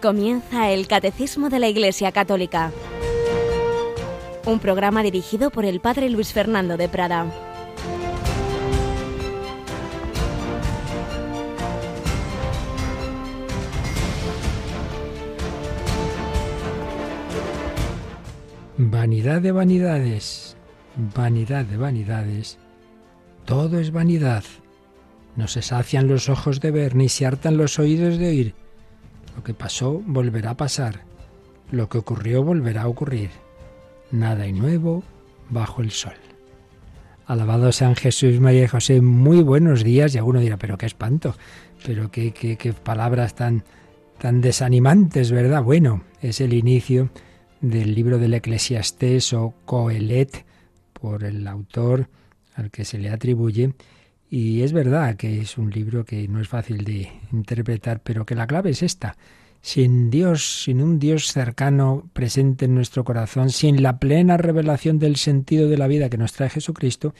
Comienza el Catecismo de la Iglesia Católica, un programa dirigido por el Padre Luis Fernando de Prada. Vanidad de vanidades, vanidad de vanidades, todo es vanidad. No se sacian los ojos de ver, ni se hartan los oídos de oír. Lo que pasó volverá a pasar. Lo que ocurrió volverá a ocurrir. Nada hay nuevo bajo el sol. Alabado sean Jesús, María y José. Muy buenos días. Y alguno dirá, pero qué espanto. Pero qué, palabras tan, tan desanimantes, ¿verdad? Bueno, es el inicio del libro del Eclesiastés o Coelet, por el autor al que se le atribuye. Y es verdad que es un libro que no es fácil de interpretar, pero que la clave es esta. Sin Dios, sin un Dios cercano presente en nuestro corazón, sin la plena revelación del sentido de la vida que nos trae Jesucristo,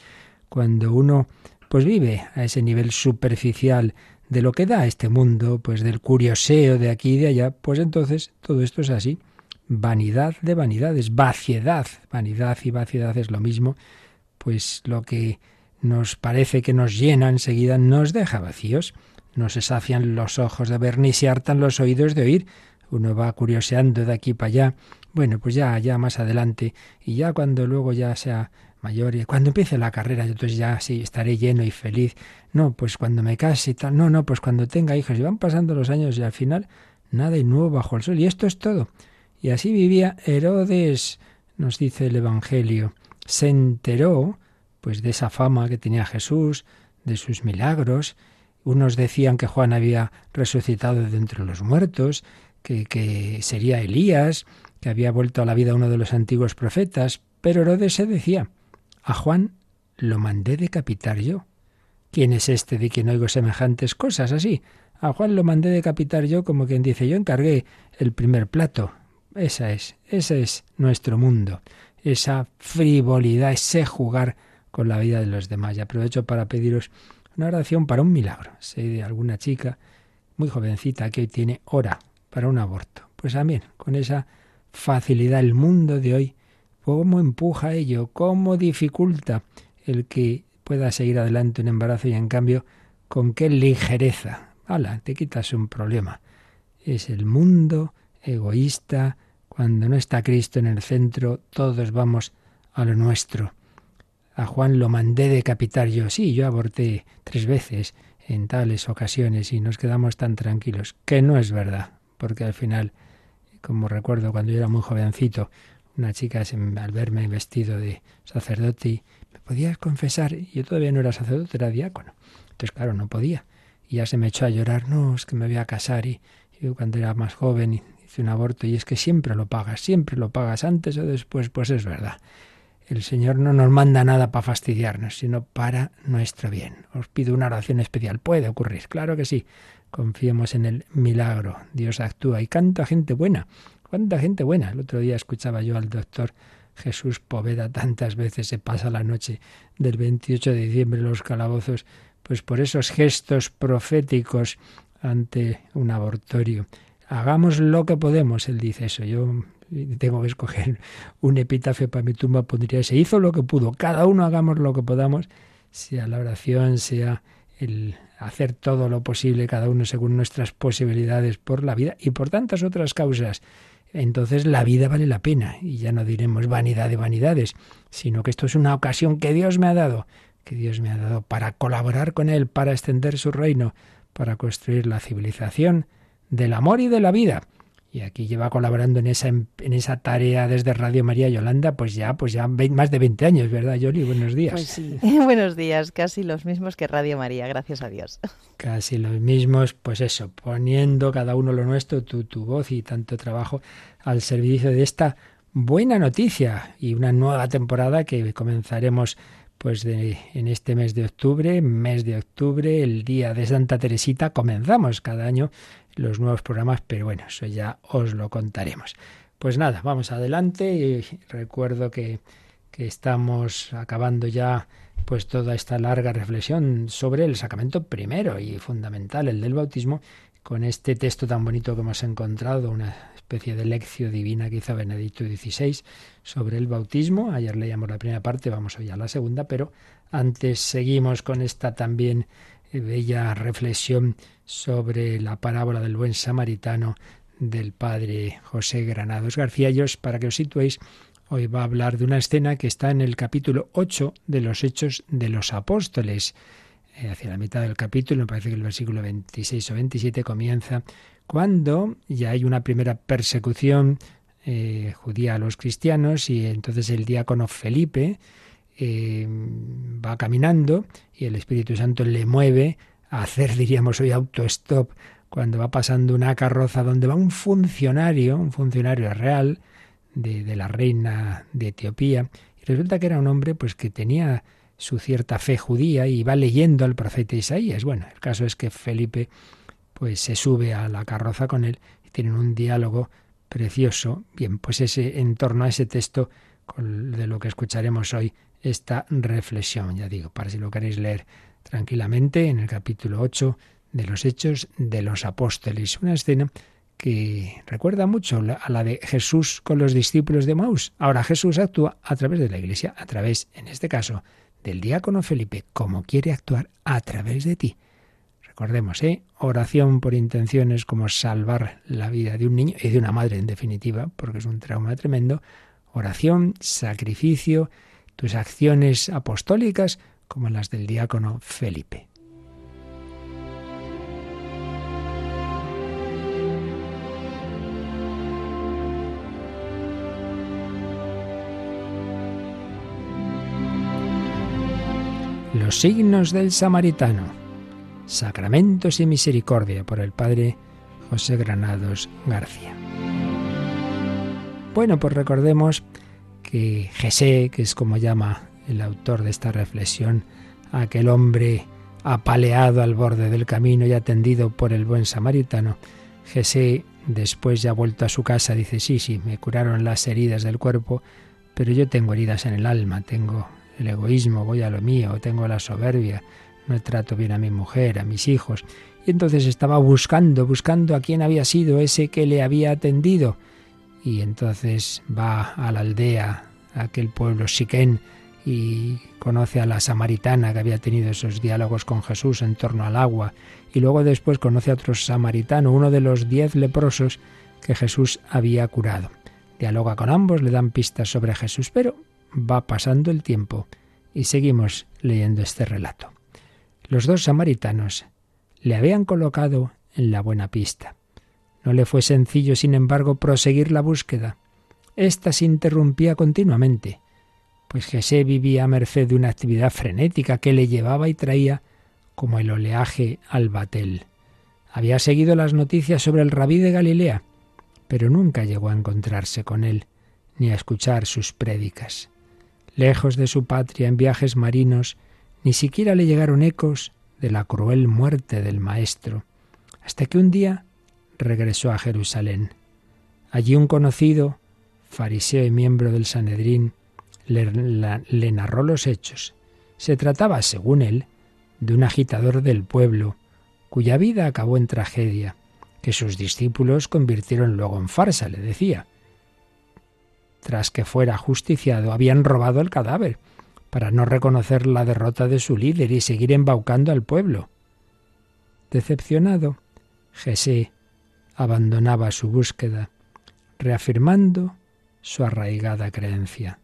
cuando uno pues vive a ese nivel superficial de lo que da este mundo, pues del curioseo de aquí y de allá, pues entonces todo esto es así vanidad de vanidades, vaciedad, vanidad y vaciedad es lo mismo, pues lo que nos parece que nos llena enseguida nos deja vacíos, no se sacian los ojos de ver ni se hartan los oídos de oír, uno va curioseando de aquí para allá, bueno, pues ya, ya más adelante, y ya cuando luego ya sea mayor, y cuando empiece la carrera, entonces ya sí, estaré lleno y feliz, no, pues cuando me case y tal, no, no, pues cuando tenga hijos, y van pasando los años y al final nada y nuevo bajo el sol, y esto es todo. Y así vivía Herodes, nos dice el Evangelio. Se enteró, pues, de esa fama que tenía Jesús, de sus milagros. Unos decían que Juan había resucitado de entre los muertos, que, que sería Elías, que había vuelto a la vida uno de los antiguos profetas. Pero Herodes se decía, a Juan lo mandé decapitar yo. ¿Quién es este de quien oigo semejantes cosas así? A Juan lo mandé decapitar yo como quien dice, yo encargué el primer plato, esa es, ese es nuestro mundo, esa frivolidad, ese jugar con la vida de los demás. Y aprovecho para pediros una oración para un milagro. Sé de alguna chica muy jovencita que hoy tiene hora para un aborto. Pues también, con esa facilidad, el mundo de hoy, cómo empuja ello, cómo dificulta el que pueda seguir adelante un embarazo y en cambio, con qué ligereza. ¡Hala! Te quitas un problema. Es el mundo egoísta, cuando no está Cristo en el centro, todos vamos a lo nuestro. A Juan lo mandé decapitar yo. Sí, yo aborté tres veces en tales ocasiones y nos quedamos tan tranquilos, que no es verdad, porque al final, como recuerdo cuando yo era muy jovencito, una chica al verme vestido de sacerdote, ¿me podías confesar? Yo todavía no era sacerdote, era diácono. Entonces, claro, no podía. Y ya se me echó a llorar, no, es que me voy a casar y yo cuando era más joven un aborto y es que siempre lo pagas, siempre lo pagas antes o después, pues es verdad. El Señor no nos manda nada para fastidiarnos, sino para nuestro bien. Os pido una oración especial. Puede ocurrir, claro que sí. Confiemos en el milagro. Dios actúa y canta gente buena. ¿Cuánta gente buena? El otro día escuchaba yo al doctor Jesús Poveda tantas veces se pasa la noche del 28 de diciembre en los calabozos, pues por esos gestos proféticos ante un abortorio hagamos lo que podemos. Él dice eso. Yo tengo que escoger un epitafio para mi tumba, pondría se hizo lo que pudo. Cada uno hagamos lo que podamos, sea la oración, sea el hacer todo lo posible, cada uno según nuestras posibilidades por la vida y por tantas otras causas. Entonces la vida vale la pena y ya no diremos vanidad de vanidades, sino que esto es una ocasión que Dios me ha dado, que Dios me ha dado para colaborar con Él, para extender su reino, para construir la civilización, del amor y de la vida. Y aquí lleva colaborando en esa, en esa tarea desde Radio María Yolanda, pues ya, pues ya más de 20 años, ¿verdad, Yoli? Buenos días. Pues sí, buenos días, casi los mismos que Radio María, gracias a Dios. Casi los mismos, pues eso, poniendo cada uno lo nuestro, tu, tu voz y tanto trabajo al servicio de esta buena noticia y una nueva temporada que comenzaremos pues de, en este mes de octubre, mes de octubre, el día de Santa Teresita, comenzamos cada año los nuevos programas, pero bueno, eso ya os lo contaremos. Pues nada, vamos adelante y recuerdo que, que estamos acabando ya pues toda esta larga reflexión sobre el sacramento primero y fundamental, el del bautismo, con este texto tan bonito que hemos encontrado, una especie de lección divina que hizo Benedicto XVI sobre el bautismo. Ayer leíamos la primera parte, vamos hoy a la segunda, pero antes seguimos con esta también eh, bella reflexión sobre la parábola del buen samaritano del padre José Granados García. Yo, para que os situéis, hoy va a hablar de una escena que está en el capítulo 8 de los Hechos de los Apóstoles. Eh, hacia la mitad del capítulo, me parece que el versículo 26 o 27 comienza cuando ya hay una primera persecución eh, judía a los cristianos y entonces el diácono Felipe eh, va caminando y el Espíritu Santo le mueve hacer, diríamos hoy, autostop cuando va pasando una carroza donde va un funcionario, un funcionario real de, de la reina de Etiopía, y resulta que era un hombre pues que tenía su cierta fe judía y va leyendo al profeta Isaías. Bueno, el caso es que Felipe pues se sube a la carroza con él y tienen un diálogo precioso. Bien, pues ese en torno a ese texto de lo que escucharemos hoy esta reflexión, ya digo, para si lo queréis leer tranquilamente en el capítulo 8 de los Hechos de los Apóstoles, una escena que recuerda mucho a la de Jesús con los discípulos de Maús. Ahora Jesús actúa a través de la Iglesia, a través, en este caso, del diácono Felipe, como quiere actuar a través de ti. Recordemos, ¿eh? oración por intenciones como salvar la vida de un niño y de una madre en definitiva, porque es un trauma tremendo. Oración, sacrificio, tus acciones apostólicas como las del diácono Felipe. Los signos del samaritano. Sacramentos y misericordia por el Padre José Granados García. Bueno, pues recordemos que Jesé, que es como llama el autor de esta reflexión, aquel hombre apaleado al borde del camino y atendido por el buen samaritano, Jesé, después ya vuelto a su casa, dice, sí, sí, me curaron las heridas del cuerpo, pero yo tengo heridas en el alma, tengo el egoísmo, voy a lo mío, tengo la soberbia, no trato bien a mi mujer, a mis hijos. Y entonces estaba buscando, buscando a quién había sido ese que le había atendido. Y entonces va a la aldea, a aquel pueblo Siquén, y conoce a la samaritana que había tenido esos diálogos con Jesús en torno al agua. Y luego después conoce a otro samaritano, uno de los diez leprosos que Jesús había curado. Dialoga con ambos, le dan pistas sobre Jesús, pero va pasando el tiempo y seguimos leyendo este relato. Los dos samaritanos le habían colocado en la buena pista. No le fue sencillo, sin embargo, proseguir la búsqueda. Esta se interrumpía continuamente, pues Jesé vivía a merced de una actividad frenética que le llevaba y traía como el oleaje al batel. Había seguido las noticias sobre el rabí de Galilea, pero nunca llegó a encontrarse con él, ni a escuchar sus prédicas. Lejos de su patria, en viajes marinos, ni siquiera le llegaron ecos de la cruel muerte del Maestro, hasta que un día regresó a Jerusalén. Allí un conocido, fariseo y miembro del Sanedrín, le, narró los hechos. Se trataba, según él, de un agitador del pueblo, cuya vida acabó en tragedia, que sus discípulos convirtieron luego en farsa, le decía tras que fuera justiciado, habían robado el cadáver, para no reconocer la derrota de su líder y seguir embaucando al pueblo. Decepcionado, Jesé abandonaba su búsqueda, reafirmando su arraigada creencia.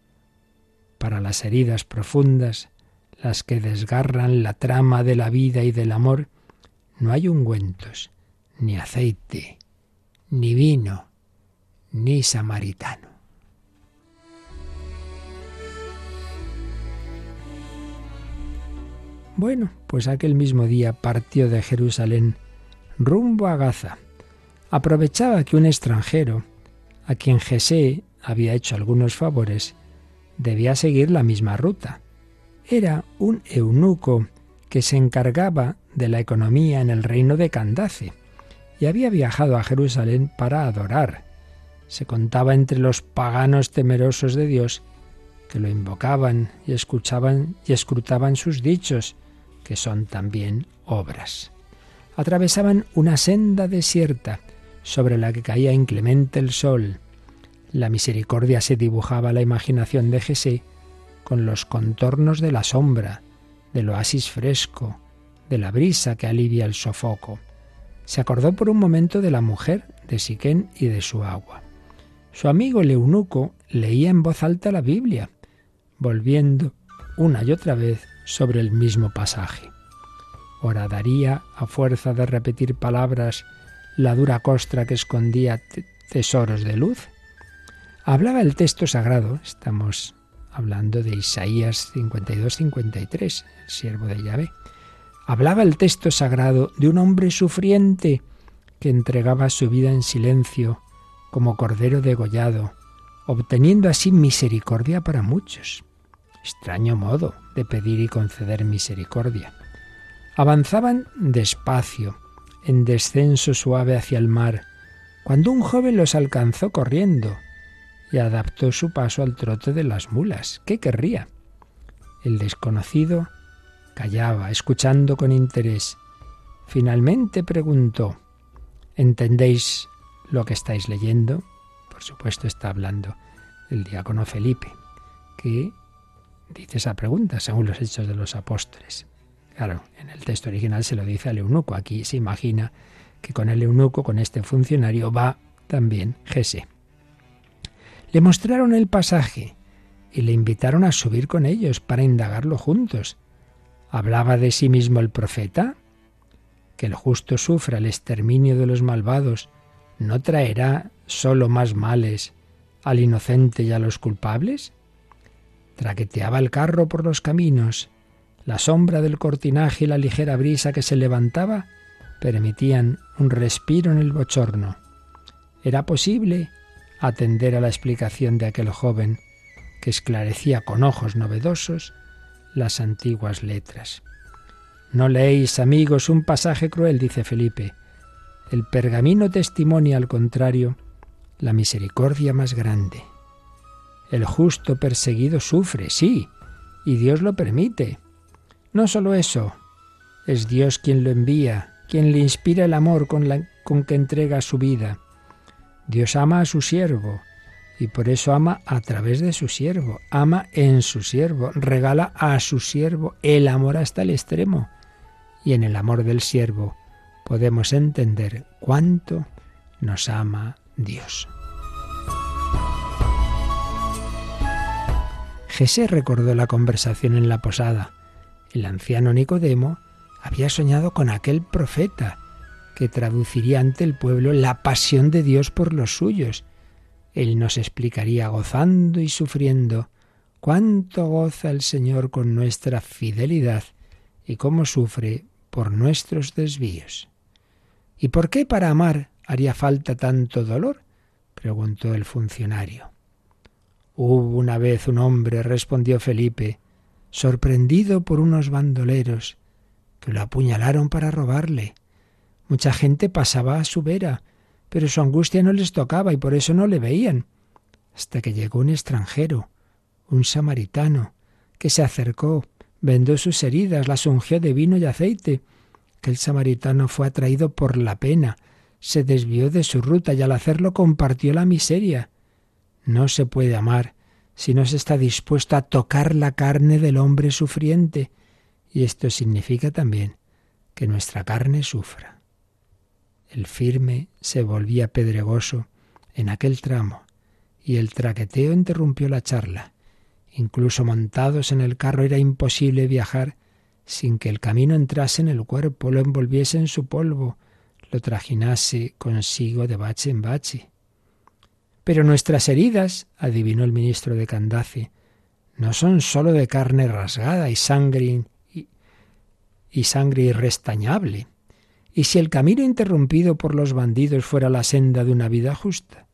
Para las heridas profundas, las que desgarran la trama de la vida y del amor, no hay ungüentos, ni aceite, ni vino, ni samaritano. Bueno, pues aquel mismo día partió de Jerusalén rumbo a Gaza. Aprovechaba que un extranjero, a quien Jesé había hecho algunos favores, debía seguir la misma ruta. Era un eunuco que se encargaba de la economía en el reino de Candace y había viajado a Jerusalén para adorar. Se contaba entre los paganos temerosos de Dios que lo invocaban y escuchaban y escrutaban sus dichos, que son también obras. atravesaban una senda desierta sobre la que caía inclemente el sol. La misericordia se dibujaba a la imaginación de Jesé con los contornos de la sombra, del oasis fresco, de la brisa que alivia el sofoco. Se acordó por un momento de la mujer, de Siquén y de su agua. Su amigo el eunuco leía en voz alta la Biblia, volviendo una y otra vez sobre el mismo pasaje. Horadaría, a fuerza de repetir palabras, la dura costra que escondía tesoros de luz. Hablaba el texto sagrado, estamos hablando de Isaías 52-53, el siervo de Yahvé. Hablaba el texto sagrado de un hombre sufriente que entregaba su vida en silencio como cordero degollado, obteniendo así misericordia para muchos. Extraño modo de pedir y conceder misericordia. Avanzaban despacio, en descenso suave hacia el mar, cuando un joven los alcanzó corriendo y adaptó su paso al trote de las mulas. ¿Qué querría? El desconocido callaba, escuchando con interés. Finalmente preguntó, ¿entendéis lo que estáis leyendo? Por supuesto está hablando el diácono Felipe, que dice esa pregunta según los hechos de los apóstoles. Claro, en el texto original se lo dice al eunuco. Aquí se imagina que con el eunuco, con este funcionario, va también Jesús. Le mostraron el pasaje y le invitaron a subir con ellos para indagarlo juntos. ¿Hablaba de sí mismo el profeta? Que el justo sufra el exterminio de los malvados no traerá solo más males al inocente y a los culpables? Traqueteaba el carro por los caminos la sombra del cortinaje y la ligera brisa que se levantaba permitían un respiro en el bochorno. Era posible atender a la explicación de aquel joven que esclarecía con ojos novedosos las antiguas letras. No leéis, amigos, un pasaje cruel, dice Felipe. El pergamino testimonia, al contrario, la misericordia más grande. El justo perseguido sufre, sí, y Dios lo permite. No solo eso, es Dios quien lo envía, quien le inspira el amor con, con que entrega su vida. Dios ama a su siervo y por eso ama a través de su siervo, ama en su siervo, regala a su siervo el amor hasta el extremo. Y en el amor del siervo podemos entender cuánto nos ama Dios. Jesé recordó la conversación en la posada el anciano Nicodemo había soñado con aquel profeta que traduciría ante el pueblo la pasión de Dios por los suyos. Él nos explicaría gozando y sufriendo cuánto goza el Señor con nuestra fidelidad y cómo sufre por nuestros desvíos. ¿Y por qué para amar haría falta tanto dolor? preguntó el funcionario. Hubo una vez un hombre, respondió Felipe, sorprendido por unos bandoleros que lo apuñalaron para robarle. Mucha gente pasaba a su vera, pero su angustia no les tocaba y por eso no le veían. Hasta que llegó un extranjero, un samaritano, que se acercó, vendó sus heridas, las ungió de vino y aceite. Que el samaritano fue atraído por la pena, se desvió de su ruta y al hacerlo compartió la miseria. No se puede amar si no se está dispuesto a tocar la carne del hombre sufriente. Y esto significa también que nuestra carne sufra. El firme se volvía pedregoso en aquel tramo, y el traqueteo interrumpió la charla. Incluso montados en el carro era imposible viajar sin que el camino entrase en el cuerpo, lo envolviese en su polvo, lo trajinase consigo de bache en bache. Pero nuestras heridas, adivinó el ministro de Candace, no son sólo de carne rasgada y sangre y, y sangre irrestañable. ¿Y si el camino interrumpido por los bandidos fuera la senda de una vida justa?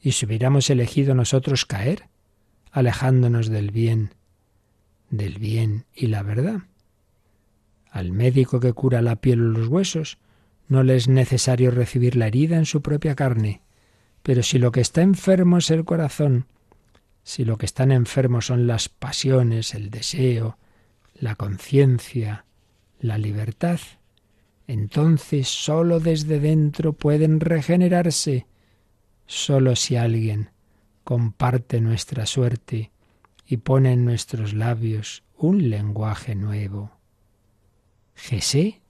¿Y si hubiéramos elegido nosotros caer, alejándonos del bien, del bien y la verdad? Al médico que cura la piel o los huesos, no le es necesario recibir la herida en su propia carne, pero si lo que está enfermo es el corazón, si lo que están enfermos son las pasiones, el deseo, la conciencia, la libertad, Entonces sólo desde dentro pueden regenerarse. Sólo si alguien comparte nuestra suerte y pone en nuestros labios un lenguaje nuevo. Jesé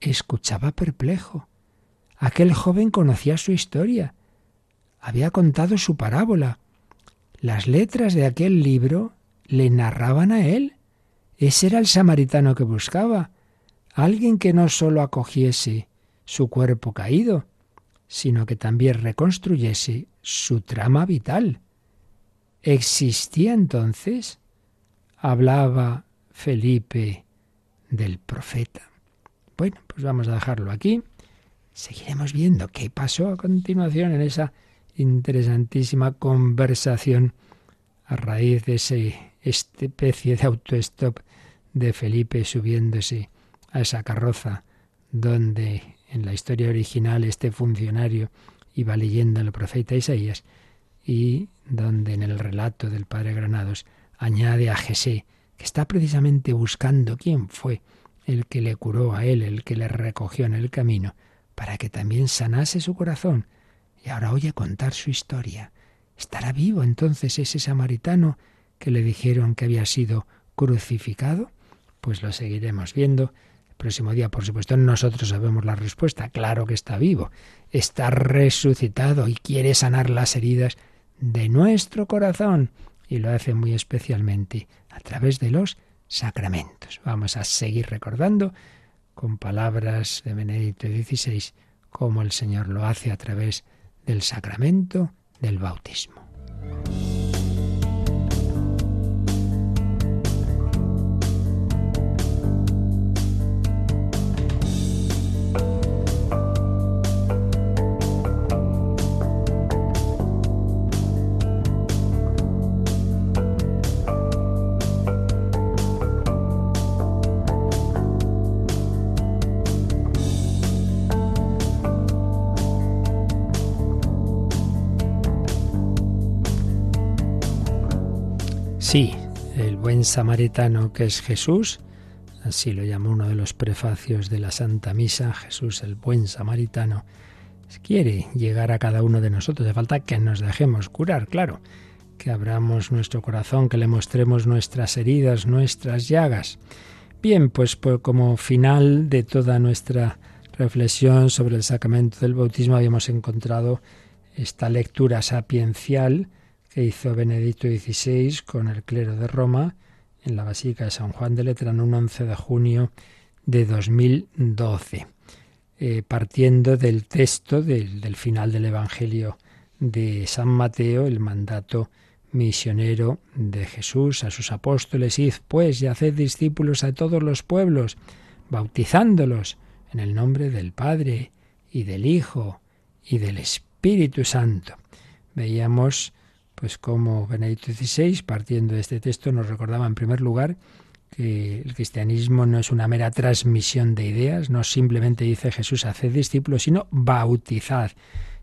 escuchaba perplejo. Aquel joven conocía su historia. Había contado su parábola. Las letras de aquel libro le narraban a él. Ese era el samaritano que buscaba. Alguien que no sólo acogiese su cuerpo caído, sino que también reconstruyese su trama vital. ¿Existía entonces? Hablaba Felipe del profeta. Bueno, pues vamos a dejarlo aquí. Seguiremos viendo qué pasó a continuación en esa interesantísima conversación a raíz de ese especie de autostop de Felipe subiéndose a esa carroza donde en la historia original este funcionario iba leyendo el profeta Isaías y donde en el relato del padre Granados añade a Jesé, que está precisamente buscando quién fue el que le curó a él, el que le recogió en el camino, para que también sanase su corazón. Y ahora oye contar su historia. ¿Estará vivo entonces ese samaritano que le dijeron que había sido crucificado? Pues lo seguiremos viendo. Próximo día, por supuesto, nosotros sabemos la respuesta. Claro que está vivo. Está resucitado y quiere sanar las heridas de nuestro corazón. Y lo hace muy especialmente a través de los sacramentos. Vamos a seguir recordando con palabras de Benedicto XVI cómo el Señor lo hace a través del sacramento del bautismo. Samaritano que es Jesús, así lo llamó uno de los prefacios de la Santa Misa, Jesús el buen samaritano, quiere llegar a cada uno de nosotros. De falta que nos dejemos curar, claro, que abramos nuestro corazón, que le mostremos nuestras heridas, nuestras llagas. Bien, pues, pues como final de toda nuestra reflexión sobre el sacramento del bautismo habíamos encontrado esta lectura sapiencial que hizo Benedicto XVI con el clero de Roma en la Basílica de San Juan de Letrán un 11 de junio de 2012, eh, partiendo del texto del, del final del Evangelio de San Mateo, el mandato misionero de Jesús a sus apóstoles, id pues y haced discípulos a todos los pueblos, bautizándolos en el nombre del Padre y del Hijo y del Espíritu Santo. Veíamos pues como Benedicto XVI, partiendo de este texto, nos recordaba en primer lugar que el cristianismo no es una mera transmisión de ideas, no simplemente dice Jesús, haced discípulos, sino bautizad.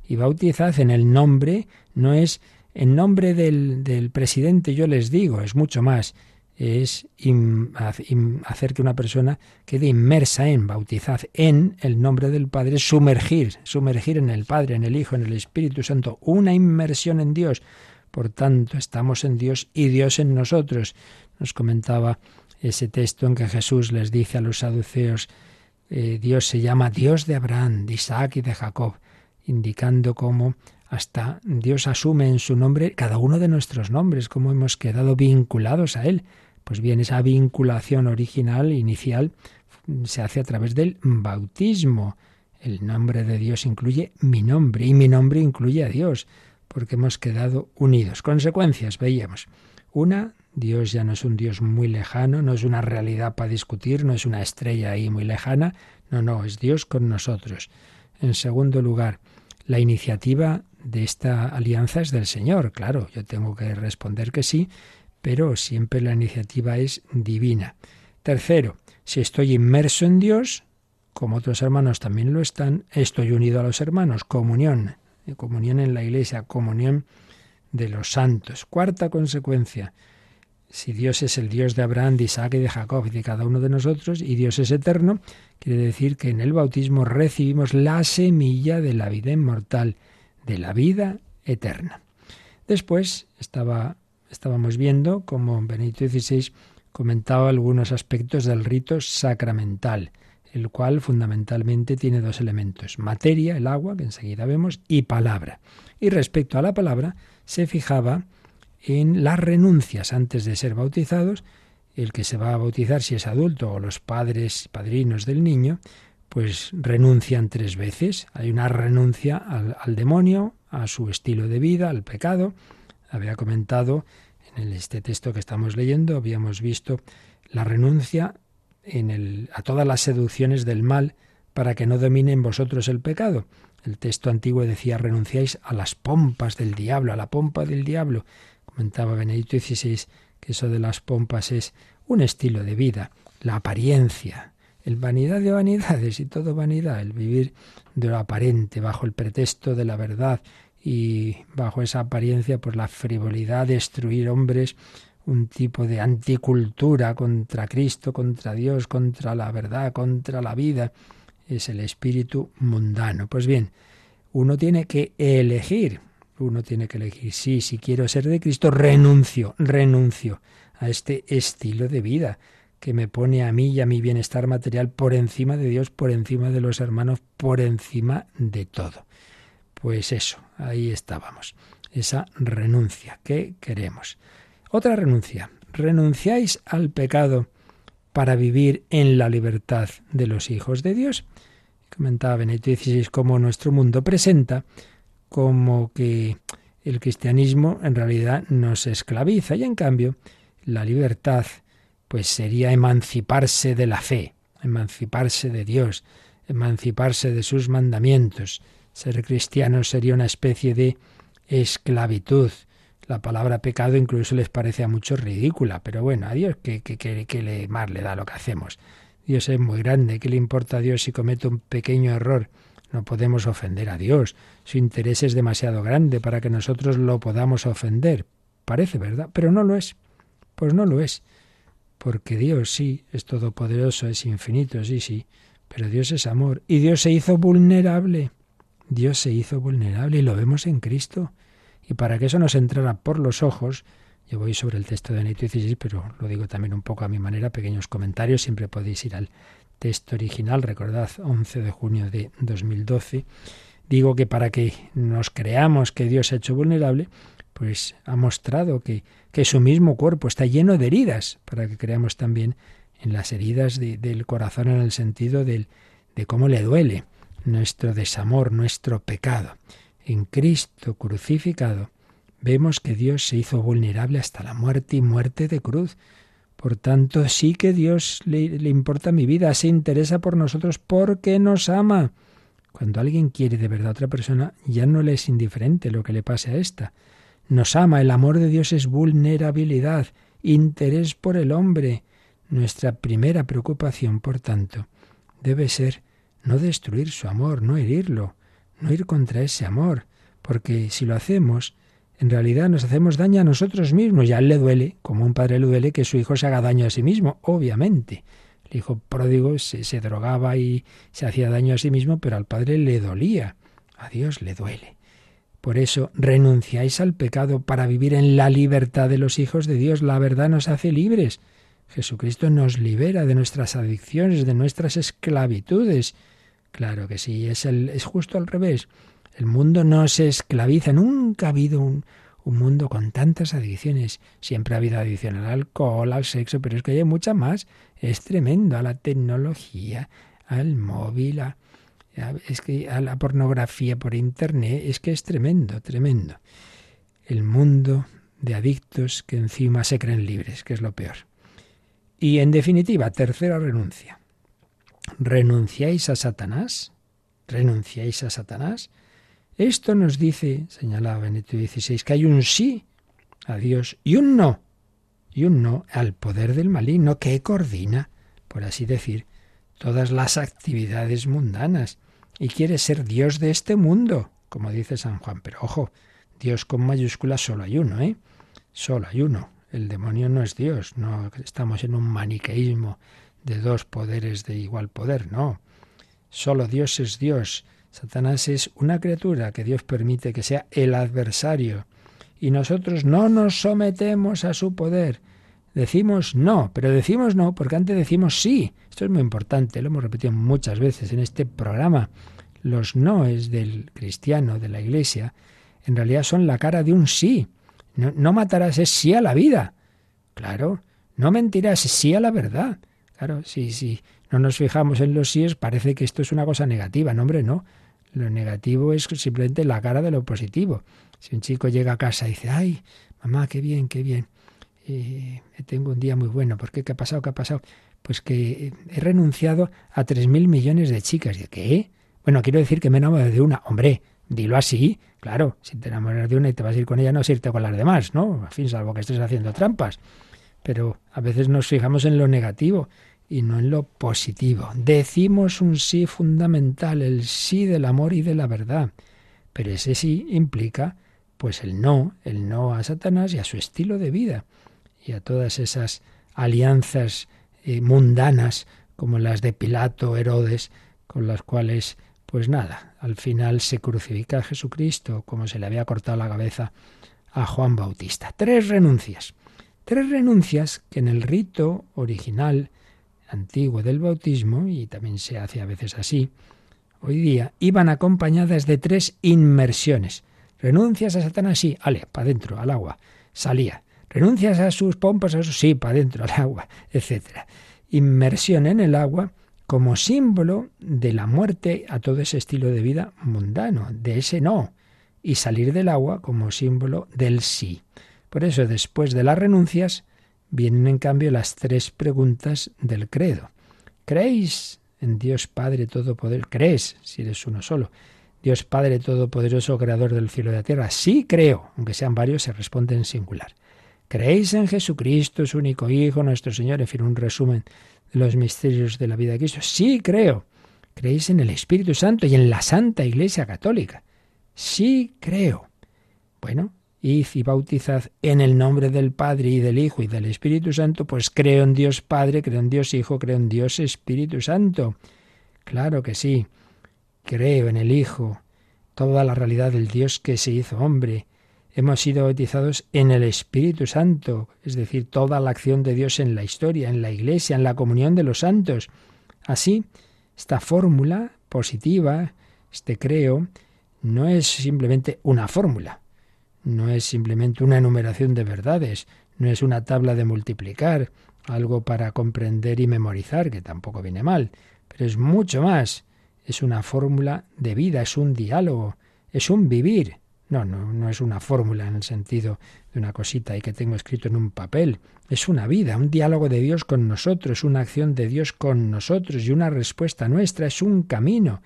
Y bautizad en el nombre, no es en nombre del, del presidente, yo les digo, es mucho más es hacer que una persona quede inmersa en, bautizad en el nombre del Padre, sumergir, sumergir en el Padre, en el Hijo, en el Espíritu Santo, una inmersión en Dios, por tanto, estamos en Dios y Dios en nosotros. Nos comentaba ese texto en que Jesús les dice a los saduceos, eh, Dios se llama Dios de Abraham, de Isaac y de Jacob, indicando cómo hasta Dios asume en su nombre cada uno de nuestros nombres, cómo hemos quedado vinculados a Él. Pues bien, esa vinculación original, inicial, se hace a través del bautismo. El nombre de Dios incluye mi nombre y mi nombre incluye a Dios porque hemos quedado unidos. Consecuencias, veíamos. Una, Dios ya no es un Dios muy lejano, no es una realidad para discutir, no es una estrella ahí muy lejana, no, no, es Dios con nosotros. En segundo lugar, la iniciativa de esta alianza es del Señor, claro, yo tengo que responder que sí, pero siempre la iniciativa es divina. Tercero, si estoy inmerso en Dios, como otros hermanos también lo están, estoy unido a los hermanos, comunión, comunión en la iglesia, comunión de los santos. Cuarta consecuencia, si Dios es el Dios de Abraham, de Isaac y de Jacob y de cada uno de nosotros, y Dios es eterno, quiere decir que en el bautismo recibimos la semilla de la vida inmortal, de la vida eterna. Después estaba, estábamos viendo cómo Benito XVI comentaba algunos aspectos del rito sacramental, el cual fundamentalmente tiene dos elementos, materia, el agua, que enseguida vemos, y palabra. Y respecto a la palabra, se fijaba en las renuncias antes de ser bautizados, el que se va a bautizar si es adulto o los padres, padrinos del niño, pues renuncian tres veces. Hay una renuncia al, al demonio, a su estilo de vida, al pecado. Había comentado en este texto que estamos leyendo, habíamos visto la renuncia en el, a todas las seducciones del mal para que no domine en vosotros el pecado. El texto antiguo decía renunciáis a las pompas del diablo, a la pompa del diablo. Comentaba Benedicto XVI que eso de las pompas es un estilo de vida, la apariencia, el vanidad de vanidades y todo vanidad, el vivir de lo aparente bajo el pretexto de la verdad y bajo esa apariencia pues la frivolidad, destruir hombres, un tipo de anticultura contra Cristo, contra Dios, contra la verdad, contra la vida, es el espíritu mundano. Pues bien, uno tiene que elegir uno tiene que elegir, sí, si quiero ser de Cristo, renuncio, renuncio a este estilo de vida que me pone a mí y a mi bienestar material por encima de Dios, por encima de los hermanos, por encima de todo. Pues eso, ahí estábamos, esa renuncia que queremos. Otra renuncia, renunciáis al pecado para vivir en la libertad de los hijos de Dios. Comentaba Benedicto XVI cómo nuestro mundo presenta como que el cristianismo en realidad nos esclaviza y en cambio la libertad pues sería emanciparse de la fe, emanciparse de Dios, emanciparse de sus mandamientos. Ser cristiano sería una especie de esclavitud. La palabra pecado incluso les parece a muchos ridícula, pero bueno, a Dios que, le, más le da lo que hacemos. Dios es muy grande, ¿qué le importa a Dios si comete un pequeño error? No podemos ofender a Dios. Su interés es demasiado grande para que nosotros lo podamos ofender. Parece verdad, pero no lo es. Pues no lo es. Porque Dios sí es todopoderoso, es infinito, sí, sí. Pero Dios es amor. Y Dios se hizo vulnerable. Dios se hizo vulnerable y lo vemos en Cristo. Y para que eso nos entrara por los ojos, yo voy sobre el texto de Benito pero lo digo también un poco a mi manera, pequeños comentarios, siempre podéis ir al texto original, recordad, 11 de junio de 2012, digo que para que nos creamos que Dios ha hecho vulnerable, pues ha mostrado que, que su mismo cuerpo está lleno de heridas, para que creamos también en las heridas del corazón en el sentido del, de cómo le duele nuestro desamor, nuestro pecado. En Cristo crucificado vemos que Dios se hizo vulnerable hasta la muerte y muerte de cruz por tanto, sí que Dios le, importa mi vida, se interesa por nosotros porque nos ama. Cuando alguien quiere de verdad a otra persona, ya no le es indiferente lo que le pase a esta. Nos ama, el amor de Dios es vulnerabilidad, interés por el hombre. Nuestra primera preocupación, por tanto, debe ser no destruir su amor, no herirlo, no ir contra ese amor, porque si lo hacemos, en realidad nos hacemos daño a nosotros mismos y a él le duele, como un padre le duele que su hijo se haga daño a sí mismo, obviamente. El hijo pródigo se, se drogaba y se hacía daño a sí mismo, pero al padre le dolía. A Dios le duele. Por eso renunciáis al pecado para vivir en la libertad de los hijos de Dios. La verdad nos hace libres. Jesucristo nos libera de nuestras adicciones, de nuestras esclavitudes. Claro que sí, es, el, es justo al revés. El mundo no se esclaviza, nunca ha habido un, mundo con tantas adicciones. Siempre ha habido adicción al alcohol, al sexo, pero es que hay mucha más. Es tremendo a la tecnología, al móvil, a, es que a la pornografía por internet. Es que es tremendo, tremendo. El mundo de adictos que encima se creen libres, que es lo peor. Y en definitiva, tercera renuncia. ¿Renunciáis a Satanás? ¿Renunciáis a Satanás? Esto nos dice, señalaba Benito XVI, que hay un sí a Dios y un no, y un no al poder del maligno que coordina, por así decir, todas las actividades mundanas y quiere ser Dios de este mundo, como dice San Juan. Pero ojo, Dios con mayúsculas solo hay uno, ¿eh? Solo hay uno. El demonio no es Dios, no estamos en un maniqueísmo de dos poderes de igual poder, no. Solo Dios es Dios. Satanás es una criatura que Dios permite que sea el adversario. Y nosotros no nos sometemos a su poder. Decimos no, pero decimos no porque antes decimos sí. Esto es muy importante, lo hemos repetido muchas veces en este programa. Los noes del cristiano, de la iglesia, en realidad son la cara de un sí. No, matarás es sí a la vida. Claro, no mentirás es sí a la verdad. Claro, sí, sí. No nos fijamos en los síes, parece que esto es una cosa negativa. No, hombre, no. Lo negativo es simplemente la cara de lo positivo. Si un chico llega a casa y dice, ay, mamá, qué bien, qué bien eh, tengo un día muy bueno. ¿Por qué? ¿Qué ha pasado? ¿Qué ha pasado? Pues que he renunciado a tres mil millones de chicas. ¿Y qué? Bueno, quiero decir que me enamoro de una. Hombre, dilo así. Claro, si te enamoras de una y te vas a ir con ella, no es irte con las demás, ¿no? En fin, salvo que estés haciendo trampas. Pero a veces nos fijamos en lo negativo y no en lo positivo. Decimos un sí fundamental, el sí del amor y de la verdad. Pero ese sí implica pues el no, el no a Satanás y a su estilo de vida y a todas esas alianzas eh, mundanas como las de Pilato, Herodes, con las cuales, pues nada, al final se crucifica a Jesucristo como se le había cortado la cabeza a Juan Bautista. Tres renuncias. Tres renuncias que en el rito original antiguo del bautismo, y también se hace a veces así, hoy día, iban acompañadas de tres inmersiones. Renuncias a Satanás, sí, ale, para adentro, al agua. Salía. Renuncias a sus pompas, eso sí, para adentro, al agua, etc. Inmersión en el agua como símbolo de la muerte a todo ese estilo de vida mundano, de ese no, y salir del agua como símbolo del sí. Por eso, después de las renuncias, vienen en cambio las tres preguntas del credo. ¿Creéis en Dios Padre Todopoderoso? ¿Crees, si eres uno solo? Dios Padre Todopoderoso, Creador del cielo y de la tierra. Sí creo, aunque sean varios, se responde en singular. ¿Creéis en Jesucristo, su único Hijo, nuestro Señor? En fin, un resumen de los misterios de la vida de Cristo. Sí, creo. ¿Creéis en el Espíritu Santo y en la Santa Iglesia Católica? Sí, creo. Bueno, id y bautizad en el nombre del Padre y del Hijo y del Espíritu Santo, pues creo en Dios Padre, creo en Dios Hijo, creo en Dios Espíritu Santo. Claro que sí. Creo en el Hijo, toda la realidad del Dios que se hizo hombre, hemos sido bautizados en el Espíritu Santo, es decir, toda la acción de Dios en la historia, en la Iglesia, en la comunión de los santos. Así, esta fórmula positiva, este creo, no es simplemente una fórmula, no es simplemente una enumeración de verdades, no es una tabla de multiplicar, algo para comprender y memorizar, que tampoco viene mal, pero es mucho más, es una fórmula de vida, es un diálogo, es un vivir, no, no, no es una fórmula en el sentido de una cosita y que tengo escrito en un papel. Es una vida, un diálogo de Dios con nosotros, una acción de Dios con nosotros y una respuesta nuestra. Es un camino.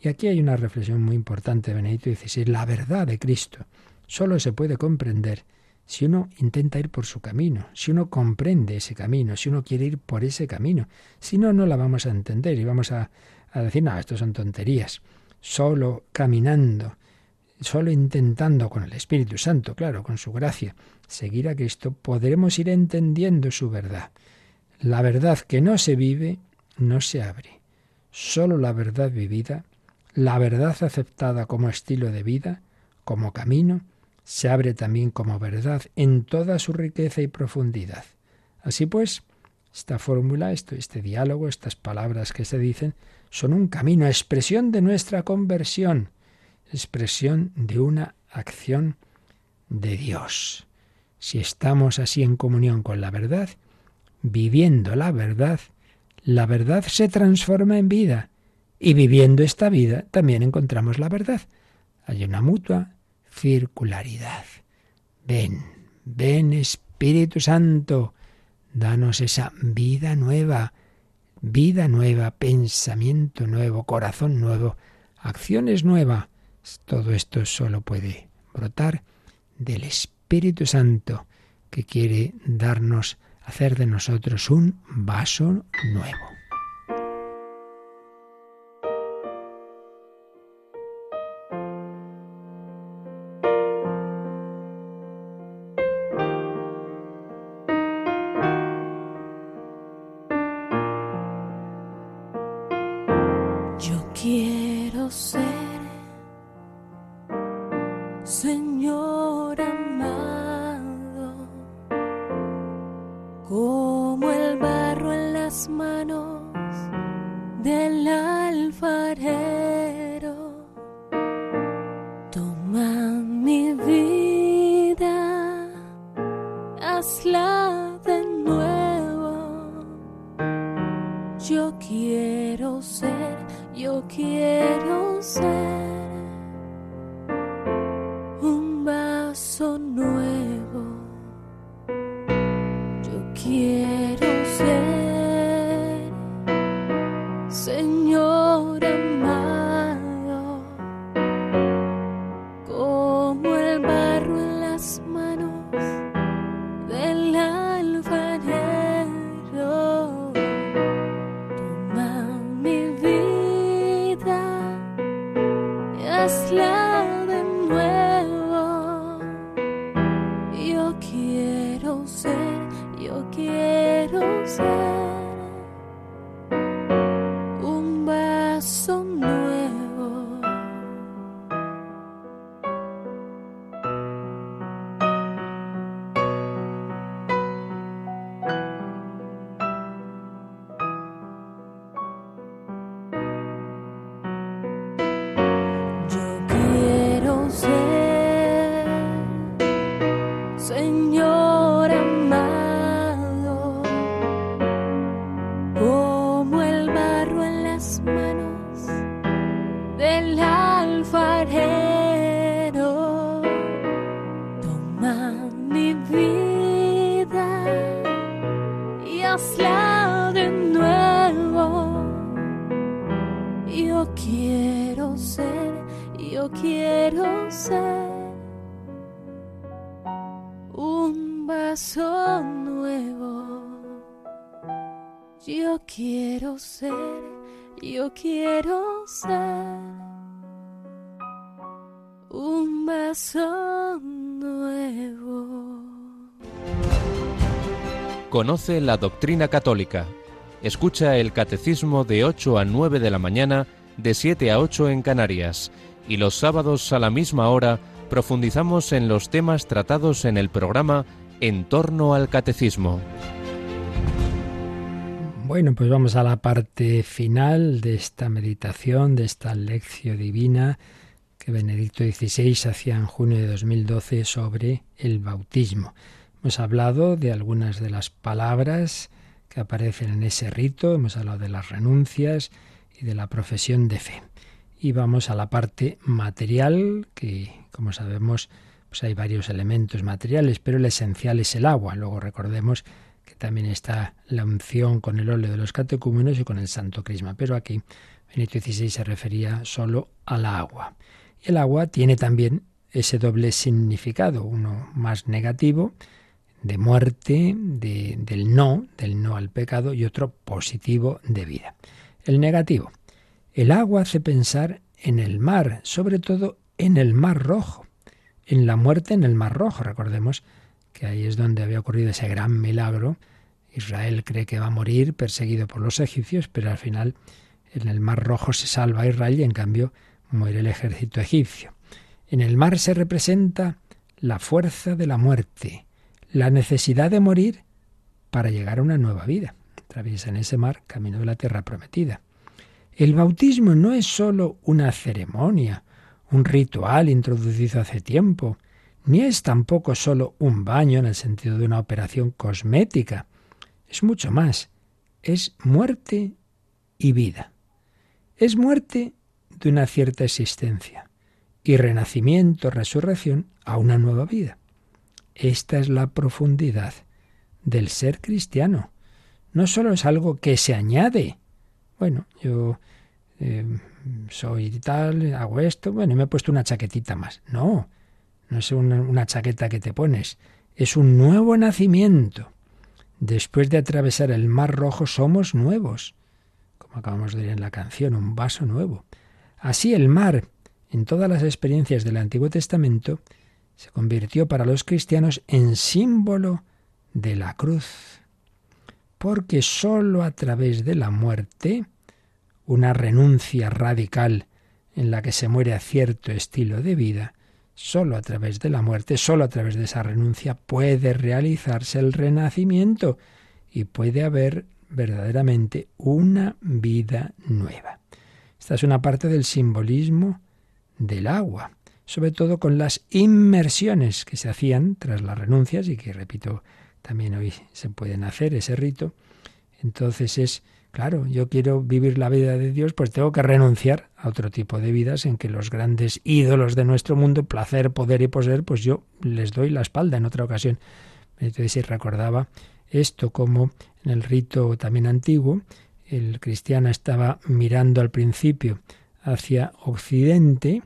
Y aquí hay una reflexión muy importante de Benedicto XVI. La verdad de Cristo solo se puede comprender si uno intenta ir por su camino, si uno comprende ese camino, si uno quiere ir por ese camino. Si no, no la vamos a entender y vamos a, a decir, no, esto son tonterías. Solo caminando solo intentando con el Espíritu Santo, claro, con su gracia, seguir a Cristo, podremos ir entendiendo su verdad. La verdad que no se vive no se abre. Solo la verdad vivida, la verdad aceptada como estilo de vida, como camino, se abre también como verdad en toda su riqueza y profundidad. Así pues, esta fórmula, esto, este diálogo, estas palabras que se dicen, son un camino, expresión de nuestra conversión, expresión de una acción de Dios. Si estamos así en comunión con la verdad, viviendo la verdad, la verdad se transforma en vida y viviendo esta vida también encontramos la verdad. Hay una mutua circularidad. Ven, ven Espíritu Santo, danos esa vida nueva, vida nueva, pensamiento nuevo, corazón nuevo, acciones nuevas todo esto solo puede brotar del Espíritu Santo que quiere darnos, hacer de nosotros un vaso nuevo. Conoce la doctrina católica. Escucha el catecismo de 8 a 9 de la mañana, de 7 a 8 en Canarias. Y los sábados a la misma hora profundizamos en los temas tratados en el programa En torno al catecismo. Bueno, pues vamos a la parte final de esta meditación, de esta lección divina que Benedicto XVI hacía en junio de 2012 sobre el bautismo. Hemos hablado de algunas de las palabras que aparecen en ese rito, hemos hablado de las renuncias y de la profesión de fe. Y vamos a la parte material, que como sabemos, pues hay varios elementos materiales, pero el esencial es el agua. Luego recordemos que también está la unción con el óleo de los catecúmenos y con el santo crisma. Pero aquí Benito XVI se refería solo al agua. Y el agua tiene también ese doble significado, uno más negativo, de muerte, de, del no, del no al pecado, y otro positivo de vida. El negativo. El agua hace pensar en el mar, sobre todo en el mar rojo, en la muerte en el mar rojo. Recordemos que ahí es donde había ocurrido ese gran milagro. Israel cree que va a morir perseguido por los egipcios, pero al final en el Mar Rojo se salva Israel y en cambio muere el ejército egipcio. En el mar se representa la fuerza de la muerte, la necesidad de morir para llegar a una nueva vida. en ese mar camino de la tierra prometida. El bautismo no es sólo una ceremonia, un ritual introducido hace tiempo, ni es tampoco solo un baño en el sentido de una operación cosmética. Es mucho más. Es muerte y vida. Es muerte de una cierta existencia y renacimiento, resurrección a una nueva vida. Esta es la profundidad del ser cristiano. No solo es algo que se añade. Bueno, yo eh, soy tal, hago esto, bueno, y me he puesto una chaquetita más. No, no es una, chaqueta que te pones, es un nuevo nacimiento. Después de atravesar el mar rojo somos nuevos, como acabamos de ver en la canción, un vaso nuevo. Así el mar, en todas las experiencias del Antiguo Testamento, se convirtió para los cristianos en símbolo de la cruz. Porque sólo a través de la muerte, una renuncia radical en la que se muere a cierto estilo de vida, Solo a través de la muerte, solo a través de esa renuncia puede realizarse el renacimiento y puede haber verdaderamente una vida nueva. Esta es una parte del simbolismo del agua, sobre todo con las inmersiones que se hacían tras las renuncias y que, repito, también hoy se pueden hacer ese rito. Entonces es, claro, yo quiero vivir la vida de Dios, pues tengo que renunciar a otro tipo de vidas en que los grandes ídolos de nuestro mundo, placer, poder y poseer, pues yo les doy la espalda en otra ocasión. Entonces, si recordaba esto como en el rito también antiguo, el cristiano estaba mirando al principio hacia Occidente,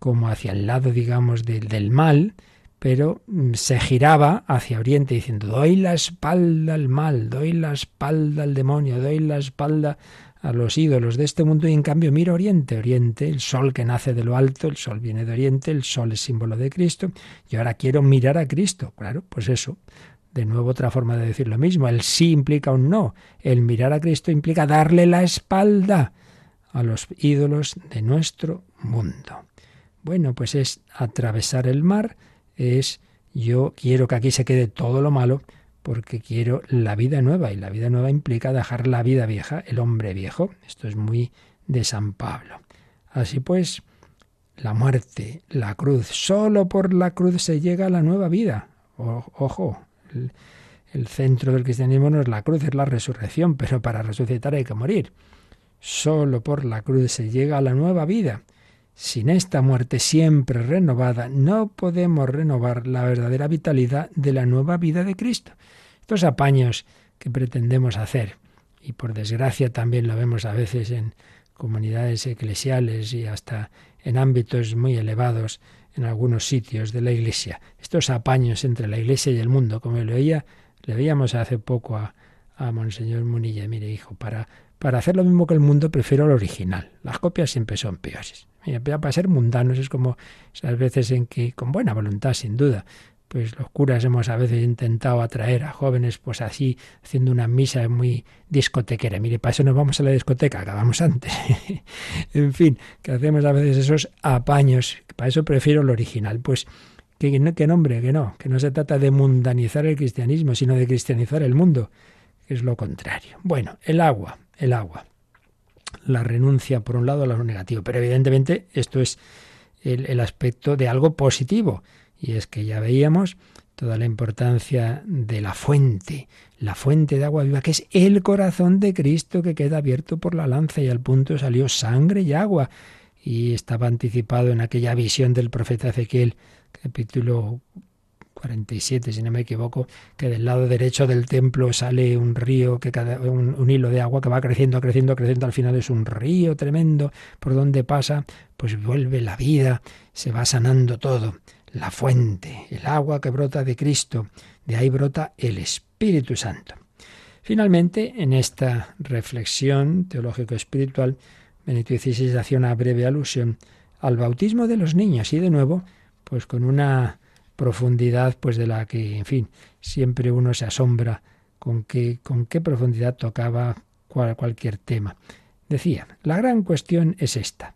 como hacia el lado, digamos, del mal, pero mm, se giraba hacia Oriente diciendo, doy la espalda al mal, doy la espalda al demonio, doy la espalda a los ídolos de este mundo y en cambio mira Oriente, Oriente, el sol que nace de lo alto, el sol viene de Oriente, el sol es símbolo de Cristo, y ahora quiero mirar a Cristo, claro, pues eso, de nuevo, otra forma de decir lo mismo. El sí implica un no. El mirar a Cristo implica darle la espalda a los ídolos de nuestro mundo. Bueno, pues es atravesar el mar, es yo quiero que aquí se quede todo lo malo porque quiero la vida nueva y la vida nueva implica dejar la vida vieja, el hombre viejo. Esto es muy de San Pablo. Así pues, la muerte, la cruz, solo por la cruz se llega a la nueva vida. ojo, el, centro del cristianismo no es la cruz, es la resurrección, pero para resucitar hay que morir. Solo por la cruz se llega a la nueva vida. Sin esta muerte siempre renovada, no podemos renovar la verdadera vitalidad de la nueva vida de Cristo. Estos apaños que pretendemos hacer, y por desgracia también lo vemos a veces en comunidades eclesiales y hasta en ámbitos muy elevados en algunos sitios de la Iglesia. Estos apaños entre la Iglesia y el mundo, como le oía, le veíamos hace poco a, a Monseñor Munilla, mire hijo, para, para hacer lo mismo que el mundo prefiero el original. Las copias siempre son peores. Mira, para ser mundanos es como esas veces en que, con buena voluntad sin duda, pues los curas hemos a veces intentado atraer a jóvenes pues así haciendo una misa muy discotequera. Mire, para eso nos vamos a la discoteca, acabamos antes. en fin, que hacemos a veces esos apaños, para eso prefiero lo original. Pues que, que nombre, que no, que no se trata de mundanizar el cristianismo, sino de cristianizar el mundo, que es lo contrario. Bueno, el agua, el agua. La renuncia por un lado a lo negativo, pero evidentemente esto es el aspecto de algo positivo y es que ya veíamos toda la importancia de la fuente, la fuente de agua viva, que es el corazón de Cristo que queda abierto por la lanza y al punto salió sangre y agua. Y estaba anticipado en aquella visión del profeta Ezequiel, capítulo 47, si no me equivoco, que del lado derecho del templo sale un río, que cada, un, un, hilo de agua que va creciendo, creciendo, creciendo, al final es un río tremendo, por donde pasa, pues vuelve la vida, se va sanando todo. La fuente, el agua que brota de Cristo, de ahí brota el Espíritu Santo. Finalmente, en esta reflexión teológico-espiritual, Benito XVI hace una breve alusión al bautismo de los niños y de nuevo, pues con una profundidad pues de la que, en fin, siempre uno se asombra con qué, con qué profundidad tocaba cualquier tema. Decía, la gran cuestión es esta.